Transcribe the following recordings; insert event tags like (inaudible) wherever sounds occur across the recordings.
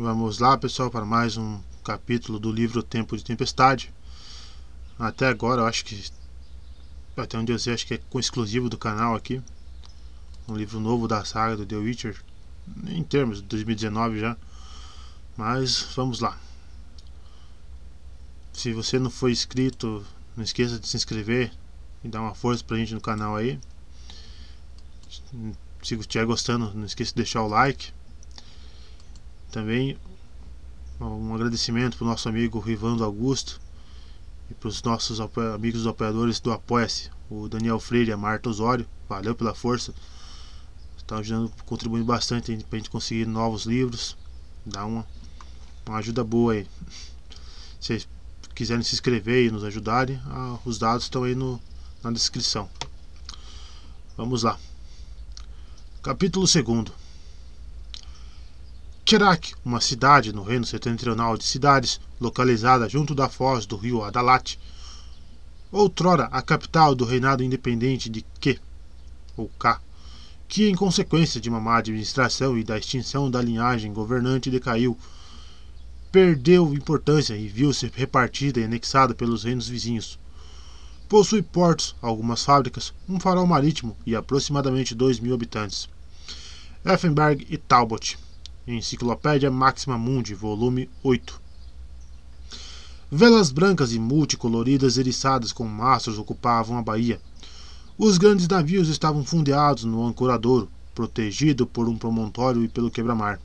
Vamos lá, pessoal, para mais um capítulo do livro Tempo de Tempestade. Até agora, eu acho que até onde eu sei, acho que é exclusivo do canal aqui. Um livro novo da saga do The Witcher, em termos de 2019 já. Mas vamos lá. Se você não for inscrito, não esqueça de se inscrever e dar uma força pra gente no canal aí. Se estiver gostando, não esqueça de deixar o like. Também um agradecimento para o nosso amigo Rivando Augusto e para os nossos amigos apoiadores do Apoia-se, o Daniel Freire e a Marta Osório. Valeu pela força. Estão ajudando, contribuindo bastante para a gente conseguir novos livros. Dá uma, uma ajuda boa aí. Se vocês quiserem se inscrever e nos ajudarem, ah, os dados estão aí no, na descrição. Vamos lá. Capítulo 2 Kerak, uma cidade no reino setentrional de cidades, localizada junto da foz do rio Adalat, outrora a capital do reinado independente de Ke, ou Ka, que em consequência de uma má administração e da extinção da linhagem governante decaiu, perdeu importância e viu-se repartida e anexada pelos reinos vizinhos. Possui portos, algumas fábricas, um farol marítimo e aproximadamente 2 mil habitantes. Effenberg e Talbot Enciclopédia Máxima Mundi, volume 8. Velas brancas e multicoloridas eriçadas com mastros ocupavam a baía. Os grandes navios estavam fundeados no ancoradouro, protegido por um promontório e pelo quebra-mar.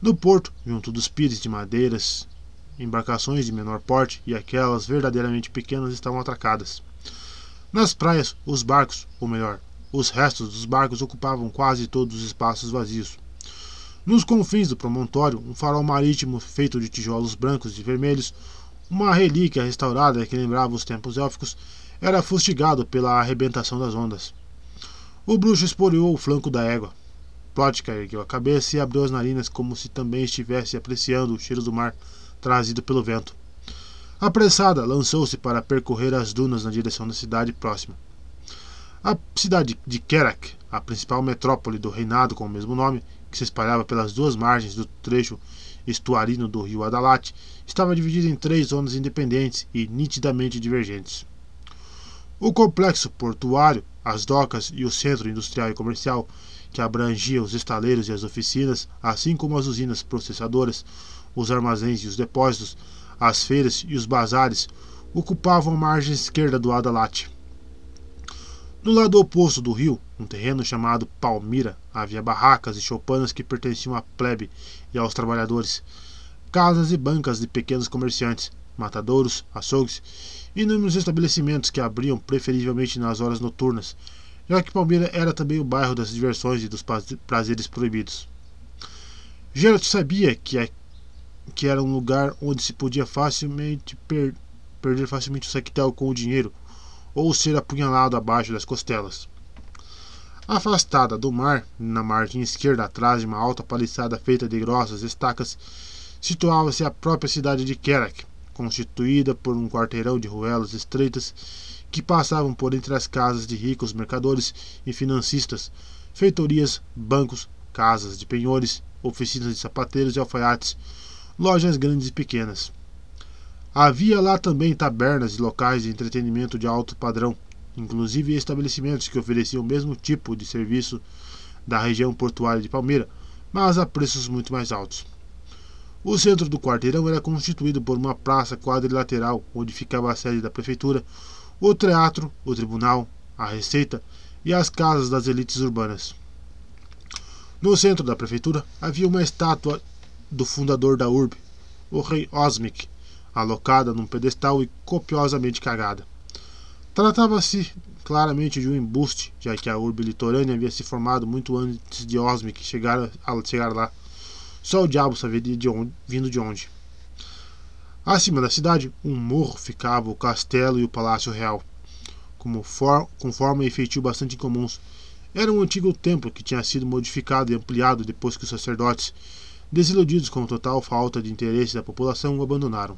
No porto, junto dos pires de madeiras, embarcações de menor porte e aquelas verdadeiramente pequenas estavam atracadas. Nas praias, os barcos, ou melhor, os restos dos barcos ocupavam quase todos os espaços vazios. Nos confins do promontório, um farol marítimo feito de tijolos brancos e vermelhos, uma relíquia restaurada que lembrava os tempos élficos, era fustigado pela arrebentação das ondas. O bruxo esporeou o flanco da égua. Plotka ergueu a cabeça e abriu as narinas como se também estivesse apreciando o cheiro do mar trazido pelo vento. Apressada, lançou-se para percorrer as dunas na direção da cidade próxima. A cidade de Kerak, a principal metrópole do reinado com o mesmo nome, que se espalhava pelas duas margens do trecho estuarino do rio Adalat, estava dividido em três zonas independentes e nitidamente divergentes. O complexo portuário, as docas e o centro industrial e comercial, que abrangia os estaleiros e as oficinas, assim como as usinas processadoras, os armazéns e os depósitos, as feiras e os bazares, ocupavam a margem esquerda do Adalat. No lado oposto do rio, um terreno chamado Palmira, havia barracas e choupanas que pertenciam à plebe e aos trabalhadores, casas e bancas de pequenos comerciantes, matadouros, açougues inúmeros estabelecimentos que abriam preferivelmente nas horas noturnas, já que Palmira era também o bairro das diversões e dos prazeres proibidos. Geralt sabia que, é, que era um lugar onde se podia facilmente per, perder facilmente o sectel com o dinheiro ou ser apunhalado abaixo das costelas. Afastada do mar, na margem esquerda, atrás de uma alta paliçada feita de grossas estacas, situava-se a própria cidade de Kerak, constituída por um quarteirão de ruelas estreitas que passavam por entre as casas de ricos mercadores e financistas, feitorias, bancos, casas de penhores, oficinas de sapateiros e alfaiates, lojas grandes e pequenas. Havia lá também tabernas e locais de entretenimento de alto padrão, inclusive estabelecimentos que ofereciam o mesmo tipo de serviço da região portuária de Palmeira, mas a preços muito mais altos. O centro do quarteirão era constituído por uma praça quadrilateral, onde ficava a sede da prefeitura, o teatro, o tribunal, a receita e as casas das elites urbanas. No centro da prefeitura havia uma estátua do fundador da urbe, o rei Osmic, alocada num pedestal e copiosamente cagada. Tratava-se claramente de um embuste, já que a urbe litorânea havia se formado muito antes de Osmic chegar, a chegar lá. Só o diabo sabia de onde, vindo de onde. Acima da cidade, um morro ficava o castelo e o palácio real, como for, com forma e feitio bastante incomuns. Era um antigo templo que tinha sido modificado e ampliado depois que os sacerdotes, desiludidos com a total falta de interesse da população, o abandonaram.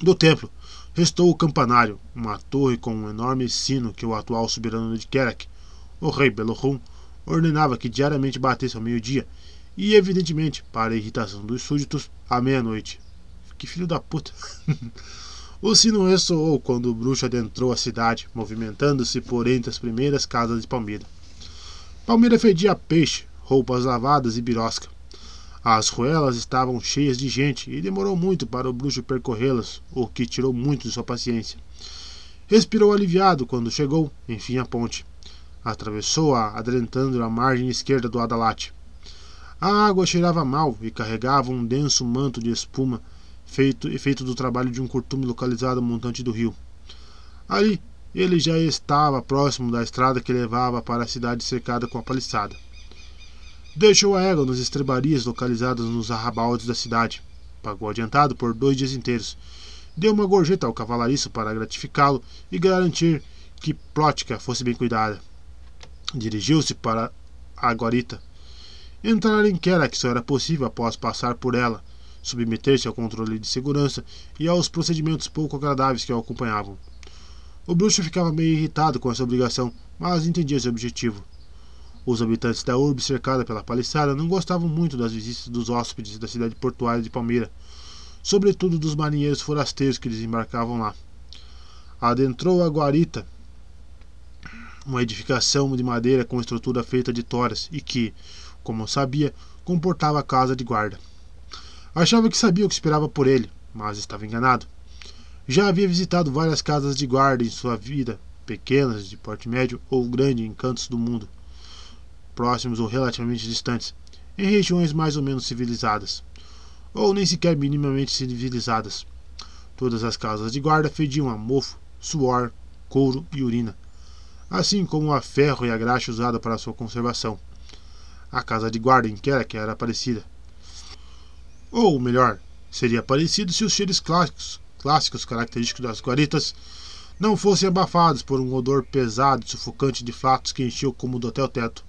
Do templo restou o campanário, uma torre com um enorme sino que o atual soberano de Kerak, o rei Belohum, ordenava que diariamente batesse ao meio-dia e, evidentemente, para a irritação dos súditos, à meia-noite. Que filho da puta! (laughs) o sino ressoou quando o bruxo adentrou a cidade, movimentando-se por entre as primeiras casas de Palmeira. Palmeira fedia peixe, roupas lavadas e birosca. As ruelas estavam cheias de gente e demorou muito para o bruxo percorrê-las, o que tirou muito de sua paciência. Respirou aliviado quando chegou, enfim, à ponte. Atravessou-a, adentrando a margem esquerda do Adalate. A água cheirava mal e carregava um denso manto de espuma, feito, efeito do trabalho de um curtume localizado montante do rio. Ali, ele já estava próximo da estrada que levava para a cidade cercada com a paliçada. Deixou a égua nos estrebarias localizadas nos arrabaldes da cidade. Pagou adiantado por dois dias inteiros. Deu uma gorjeta ao cavalariço para gratificá-lo e garantir que Plótica fosse bem cuidada. Dirigiu-se para a guarita. Entrar em Kera que só era possível após passar por ela, submeter-se ao controle de segurança e aos procedimentos pouco agradáveis que o acompanhavam. O bruxo ficava meio irritado com essa obrigação, mas entendia seu objetivo. Os habitantes da urbe cercada pela paliçada não gostavam muito das visitas dos hóspedes da cidade portuária de Palmeira, sobretudo dos marinheiros forasteiros que desembarcavam lá. Adentrou a guarita, uma edificação de madeira com estrutura feita de toras e que, como sabia, comportava casa de guarda. Achava que sabia o que esperava por ele, mas estava enganado. Já havia visitado várias casas de guarda em sua vida, pequenas, de porte médio ou grande em cantos do mundo próximos ou relativamente distantes, em regiões mais ou menos civilizadas, ou nem sequer minimamente civilizadas. Todas as casas de guarda fediam a mofo, suor, couro e urina, assim como a ferro e a graxa usada para sua conservação. A casa de guarda em Kerak era parecida. Ou melhor, seria parecido se os cheiros clássicos, clássicos característicos das guaritas não fossem abafados por um odor pesado e sufocante de flatos que enchia o cômodo até o teto.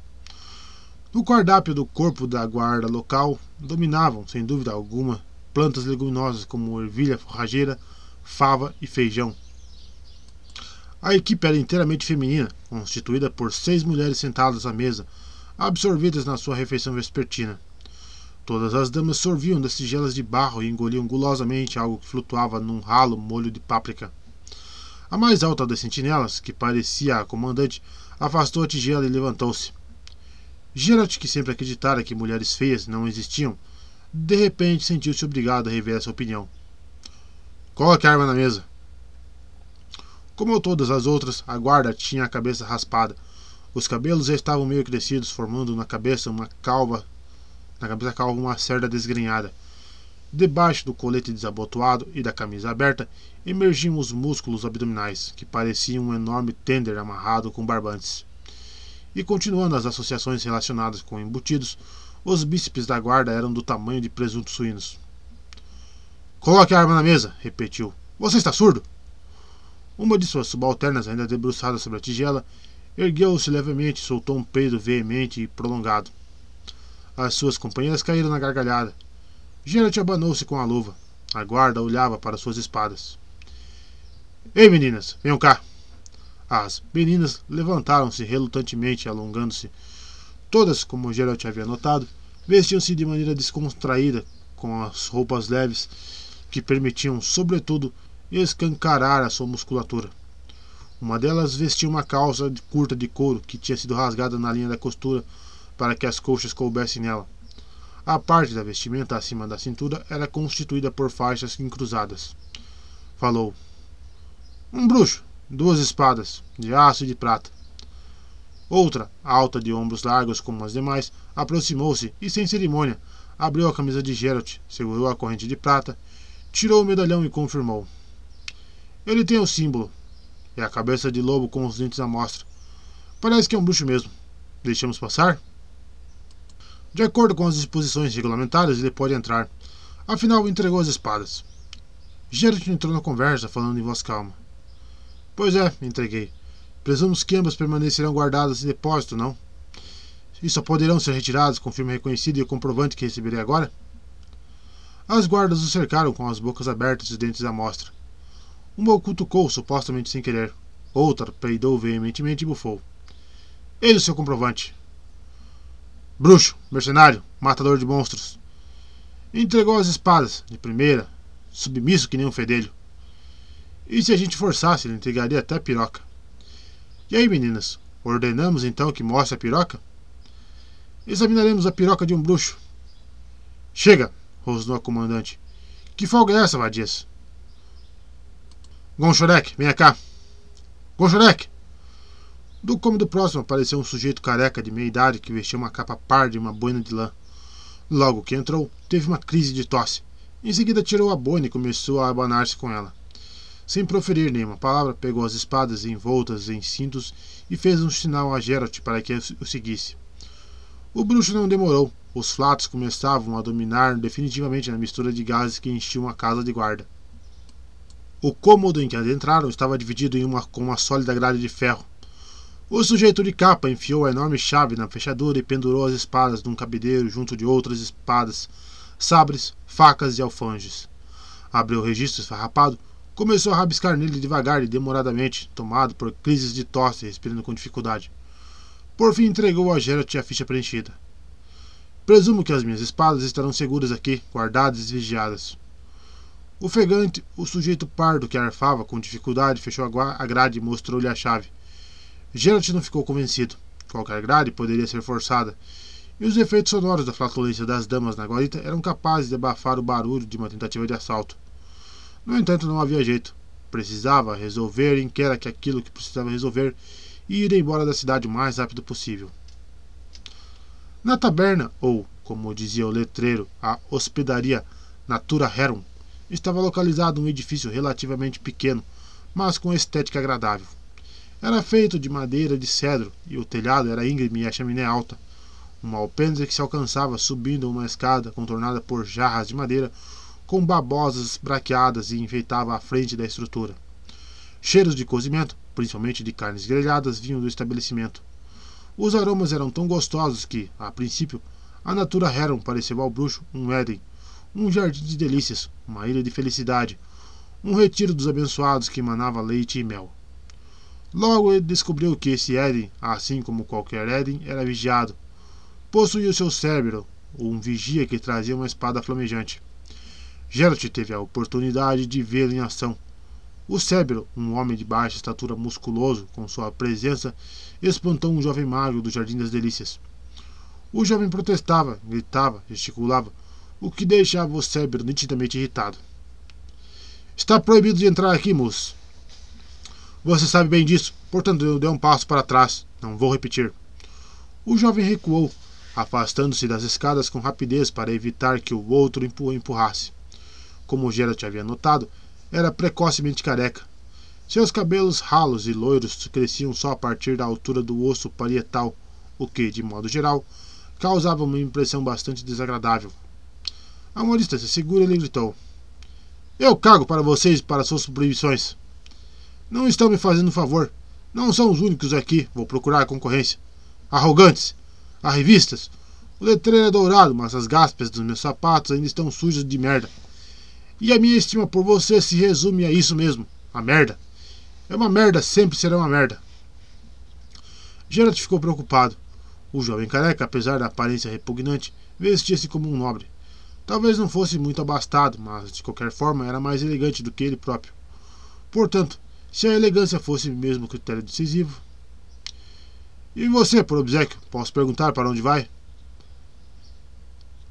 No cardápio do corpo da guarda local dominavam, sem dúvida alguma, plantas leguminosas como ervilha forrageira, fava e feijão. A equipe era inteiramente feminina, constituída por seis mulheres sentadas à mesa, absorvidas na sua refeição vespertina. Todas as damas sorviam das tigelas de barro e engoliam gulosamente algo que flutuava num ralo molho de páprica. A mais alta das sentinelas, que parecia a comandante, afastou a tigela e levantou-se. Geralt, que sempre acreditara que mulheres feias não existiam, de repente sentiu-se obrigado a rever essa opinião. Coloque a arma na mesa. Como todas as outras, a guarda tinha a cabeça raspada. Os cabelos já estavam meio crescidos, formando na cabeça uma calva, na cabeça calva uma cerda desgrenhada. Debaixo do colete desabotoado e da camisa aberta, emergiam os músculos abdominais, que pareciam um enorme tender amarrado com barbantes. E continuando as associações relacionadas com embutidos, os bíceps da guarda eram do tamanho de presuntos suínos. Coloque a arma na mesa, repetiu. Você está surdo? Uma de suas subalternas, ainda debruçada sobre a tigela, ergueu-se levemente e soltou um peido veemente e prolongado. As suas companheiras caíram na gargalhada. Geralt abanou-se com a luva. A guarda olhava para suas espadas. Ei, meninas, venham cá! As meninas levantaram-se relutantemente, alongando-se. Todas, como Geralt havia notado, vestiam-se de maneira descontraída, com as roupas leves que permitiam, sobretudo, escancarar a sua musculatura. Uma delas vestia uma calça curta de couro que tinha sido rasgada na linha da costura para que as coxas coubessem nela. A parte da vestimenta acima da cintura era constituída por faixas encruzadas. Falou: Um bruxo, duas espadas, de aço e de prata. Outra, alta de ombros largos como as demais, aproximou-se e, sem cerimônia, abriu a camisa de Geralt, segurou a corrente de prata, tirou o medalhão e confirmou. Ele tem o símbolo. É a cabeça de lobo com os dentes à mostra. Parece que é um bruxo mesmo. Deixamos passar? De acordo com as disposições regulamentares, ele pode entrar. Afinal, entregou as espadas. Geralt entrou na conversa, falando em voz calma. Pois é, entreguei. Presumo que ambas permanecerão guardadas em depósito, não? E só poderão ser retiradas com firma reconhecida e o comprovante que receberei agora? As guardas o cercaram com as bocas abertas e os dentes à mostra. Uma o cutucou, supostamente sem querer. Outra peidou veementemente e bufou. Eis o seu comprovante. Bruxo, mercenário, matador de monstros. Entregou as espadas, de primeira, submisso que nem um fedelho. E se a gente forçasse, ele entregaria até a piroca. E aí, meninas, ordenamos então que mostre a piroca? Examinaremos a piroca de um bruxo. Chega, rosnou a comandante. Que folga é essa, vadias? Gonchorek, venha cá. Gonchorek! Do cômodo próximo apareceu um sujeito careca de meia idade que vestia uma capa parda e uma boina de lã. Logo que entrou, teve uma crise de tosse. Em seguida tirou a boina e começou a abanar-se com ela. Sem proferir nenhuma palavra, pegou as espadas envoltas em cintos e fez um sinal a Geralt para que o seguisse. O bruxo não demorou. Os flatos começavam a dominar definitivamente na mistura de gases que enchiam a casa de guarda. O cômodo em que adentraram estava dividido em uma, com uma sólida grade de ferro. O sujeito de capa enfiou a enorme chave na fechadura e pendurou as espadas num cabideiro junto de outras espadas, sabres, facas e alfanges. Abriu o registro esfarrapado, começou a rabiscar nele devagar e demoradamente, tomado por crises de tosse respirando com dificuldade. Por fim entregou a Geralt a ficha preenchida. Presumo que as minhas espadas estarão seguras aqui, guardadas e vigiadas. Ofegante, o sujeito pardo que arfava com dificuldade fechou a grade e mostrou-lhe a chave. Geralt não ficou convencido. Qualquer grade poderia ser forçada, e os efeitos sonoros da flatulência das damas na guarita eram capazes de abafar o barulho de uma tentativa de assalto. No entanto, não havia jeito. Precisava resolver em que era que aquilo que precisava resolver e ir embora da cidade o mais rápido possível. Na taberna, ou, como dizia o letreiro, a hospedaria Natura Herum, estava localizado um edifício relativamente pequeno, mas com estética agradável. Era feito de madeira de cedro e o telhado era íngreme e a chaminé alta. Uma alpendre que se alcançava subindo uma escada contornada por jarras de madeira com babosas braqueadas e enfeitava a frente da estrutura. Cheiros de cozimento, principalmente de carnes grelhadas, vinham do estabelecimento. Os aromas eram tão gostosos que, a princípio, a Natura Heron pareceu ao bruxo um Éden, um jardim de delícias, uma ilha de felicidade, um retiro dos abençoados que emanava leite e mel. Logo ele descobriu que esse Éden, assim como qualquer Éden, era vigiado. Possuía o seu cérebro, um vigia que trazia uma espada flamejante. Geralt teve a oportunidade de vê-lo em ação. O cérebro, um homem de baixa estatura musculoso, com sua presença, espantou um jovem magro do Jardim das Delícias. O jovem protestava, gritava, gesticulava, o que deixava o cérebro nitidamente irritado. Está proibido de entrar aqui, moço. Você sabe bem disso, portanto eu dei um passo para trás. Não vou repetir. O jovem recuou, afastando-se das escadas com rapidez para evitar que o outro o empurrasse. Como Geralt havia notado, era precocemente careca. Seus cabelos ralos e loiros cresciam só a partir da altura do osso parietal, o que, de modo geral, causava uma impressão bastante desagradável. A uma distância segura, ele gritou: Eu cago para vocês e para suas proibições. Não estão me fazendo favor. Não são os únicos aqui. Vou procurar concorrência. Arrogantes. Há revistas. O letreiro é dourado, mas as gaspas dos meus sapatos ainda estão sujas de merda. E a minha estima por você se resume a isso mesmo: a merda. É uma merda, sempre será uma merda. Geralt ficou preocupado. O jovem careca, apesar da aparência repugnante, vestia-se como um nobre. Talvez não fosse muito abastado, mas de qualquer forma era mais elegante do que ele próprio. Portanto, se a elegância fosse mesmo critério decisivo. E você, por obsequio, posso perguntar para onde vai?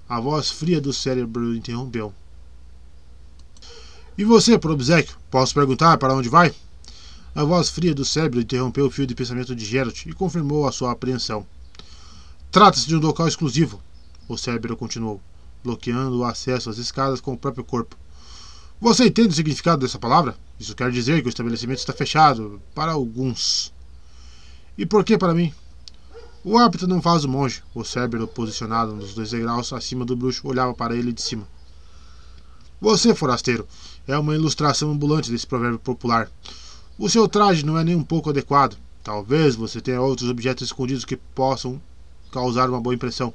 A voz fria do cérebro interrompeu. E você, obsequio, posso perguntar para onde vai? A voz fria do cérebro interrompeu o fio de pensamento de Geralt e confirmou a sua apreensão. Trata-se de um local exclusivo, o cérebro continuou, bloqueando o acesso às escadas com o próprio corpo. Você entende o significado dessa palavra? Isso quer dizer que o estabelecimento está fechado para alguns. E por que para mim? O hábito não faz o monge. O cérebro, posicionado nos dois degraus acima do bruxo, olhava para ele de cima. Você, forasteiro, é uma ilustração ambulante desse provérbio popular. O seu traje não é nem um pouco adequado. Talvez você tenha outros objetos escondidos que possam causar uma boa impressão.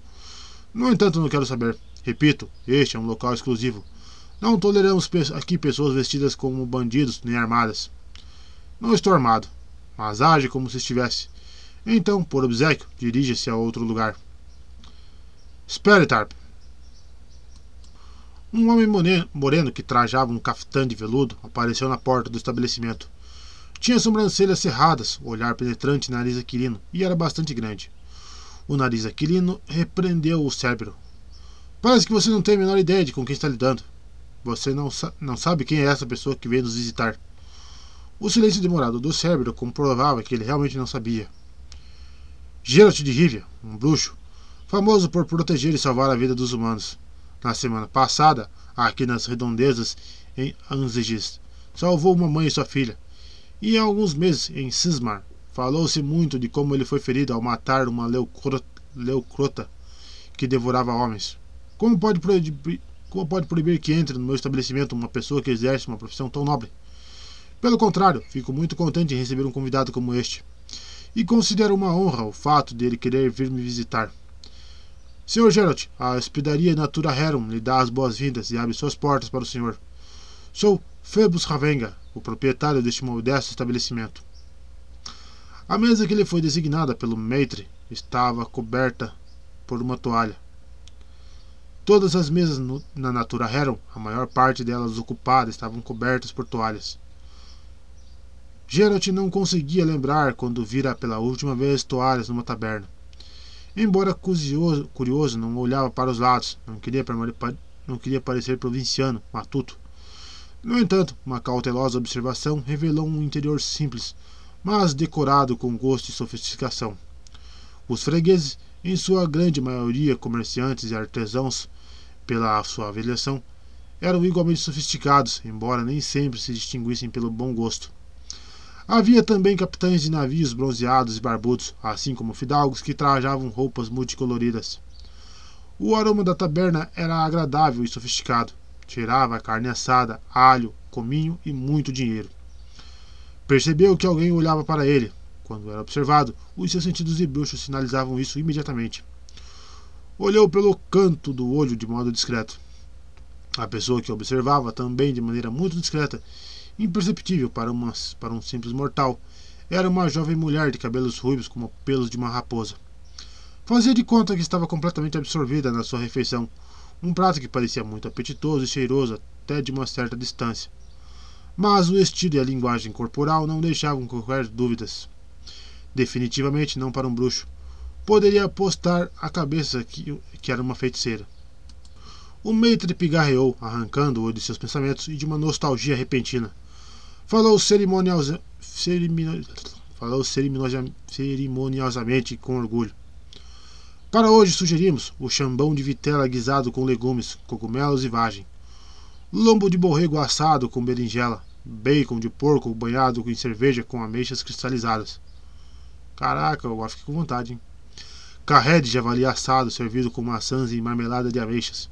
No entanto, não quero saber. Repito, este é um local exclusivo. Não toleramos aqui pessoas vestidas como bandidos nem armadas. Não estou armado, mas age como se estivesse. Então, por obsequio, dirija-se a outro lugar. Espere, Tarp. Um homem moreno que trajava um caftã de veludo apareceu na porta do estabelecimento. Tinha sobrancelhas cerradas, olhar penetrante e nariz aquilino, e era bastante grande. O nariz aquilino repreendeu o cérebro. Parece que você não tem a menor ideia de com quem está lidando. Você não, sa não sabe quem é essa pessoa que veio nos visitar. O silêncio demorado do cérebro comprovava que ele realmente não sabia. Geralt de Rivia, um bruxo, famoso por proteger e salvar a vida dos humanos. Na semana passada, aqui nas redondezas em Anzegis, salvou uma mãe e sua filha. E há alguns meses, em Cismar, falou-se muito de como ele foi ferido ao matar uma leucrota que devorava homens. Como pode, proibir, como pode proibir que entre no meu estabelecimento uma pessoa que exerce uma profissão tão nobre? Pelo contrário, fico muito contente em receber um convidado como este. E considero uma honra o fato de ele querer vir me visitar. Senhor Geralt, a hospedaria Natura Herum lhe dá as boas-vindas e abre suas portas para o senhor. Sou Phoebus Ravenga, o proprietário deste modesto estabelecimento. A mesa que lhe foi designada pelo maitre estava coberta por uma toalha. Todas as mesas no, na Natura Heron, a maior parte delas ocupadas, estavam cobertas por toalhas. Geralt não conseguia lembrar quando vira pela última vez toalhas numa taberna. Embora curioso, curioso não olhava para os lados, não queria, não queria parecer provinciano, matuto. No entanto, uma cautelosa observação revelou um interior simples, mas decorado com gosto e sofisticação. Os fregueses, em sua grande maioria comerciantes e artesãos, pela sua avaliação, eram igualmente sofisticados, embora nem sempre se distinguissem pelo bom gosto. Havia também capitães de navios bronzeados e barbudos, assim como fidalgos que trajavam roupas multicoloridas. O aroma da taberna era agradável e sofisticado. Tirava carne assada, alho, cominho e muito dinheiro. Percebeu que alguém olhava para ele. Quando era observado, os seus sentidos de bruxo sinalizavam isso imediatamente. Olhou pelo canto do olho de modo discreto. A pessoa que observava, também de maneira muito discreta, imperceptível para, uma, para um simples mortal, era uma jovem mulher de cabelos ruivos como pelos de uma raposa. Fazia de conta que estava completamente absorvida na sua refeição, um prato que parecia muito apetitoso e cheiroso até de uma certa distância. Mas o estilo e a linguagem corporal não deixavam qualquer dúvidas. Definitivamente não para um bruxo. Poderia apostar a cabeça que, que era uma feiticeira. O maitre pigarreou, arrancando-o de seus pensamentos e de uma nostalgia repentina. Falou, cerimonialza, cerimoni, falou cerimoniosamente com orgulho. Para hoje sugerimos o chambão de vitela guisado com legumes, cogumelos e vagem. Lombo de borrego assado com berinjela. Bacon de porco banhado em cerveja com ameixas cristalizadas. Caraca, eu fiquei com vontade, hein? Carré de javali assado servido com maçãs e marmelada de ameixas.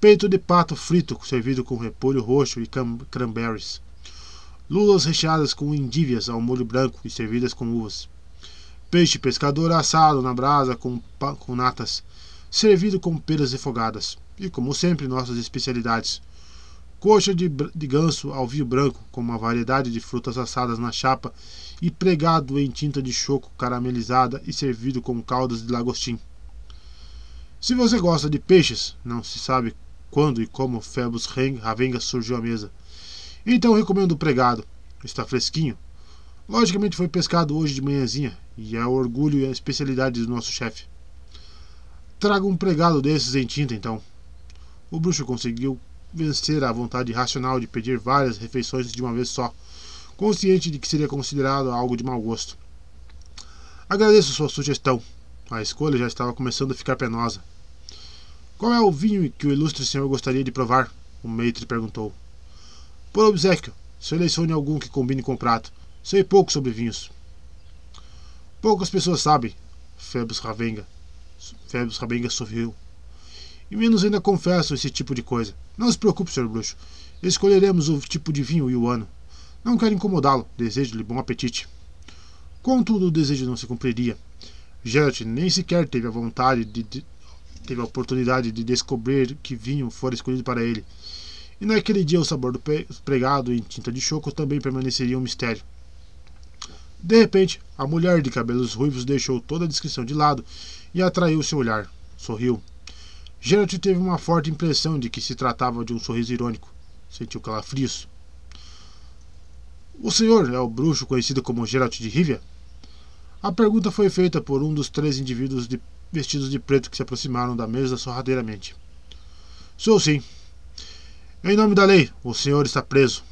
Peito de pato frito servido com repolho roxo e cranberries. Lulas recheadas com endívias ao molho branco e servidas com uvas. Peixe pescador assado na brasa com, com natas, servido com peras refogadas. E, como sempre, nossas especialidades. Coxa de, de ganso ao vinho branco, com uma variedade de frutas assadas na chapa e pregado em tinta de choco caramelizada e servido com caldas de lagostim. Se você gosta de peixes, não se sabe quando e como Phoebus Ravenga surgiu à mesa. Então recomendo o pregado. Está fresquinho. Logicamente foi pescado hoje de manhãzinha e é o orgulho e a especialidade do nosso chefe. Traga um pregado desses em tinta, então. O bruxo conseguiu vencer a vontade racional de pedir várias refeições de uma vez só, consciente de que seria considerado algo de mau gosto. Agradeço sua sugestão. A escolha já estava começando a ficar penosa. Qual é o vinho que o ilustre senhor gostaria de provar? O maitre perguntou. Por obsequio, selecione algum que combine com o prato. Sei pouco sobre vinhos. Poucas pessoas sabem, Febus Ravenga. Febus Ravenga sorriu. E menos ainda confesso esse tipo de coisa. Não se preocupe, Sr. Bruxo. Escolheremos o tipo de vinho e o ano. Não quero incomodá-lo. Desejo-lhe bom apetite. Contudo, o desejo não se cumpriria. Geralt nem sequer teve a vontade de, de, teve a oportunidade de descobrir que vinho fora escolhido para ele. E naquele dia o sabor do pregado em tinta de choco também permaneceria um mistério. De repente, a mulher de cabelos ruivos deixou toda a descrição de lado e atraiu seu olhar. Sorriu. Geralt teve uma forte impressão de que se tratava de um sorriso irônico. Sentiu calafrios. O senhor é o bruxo conhecido como Geralt de Rivia? A pergunta foi feita por um dos três indivíduos de, vestidos de preto que se aproximaram da mesa sorradeiramente. Sou sim. Em nome da lei, o senhor está preso.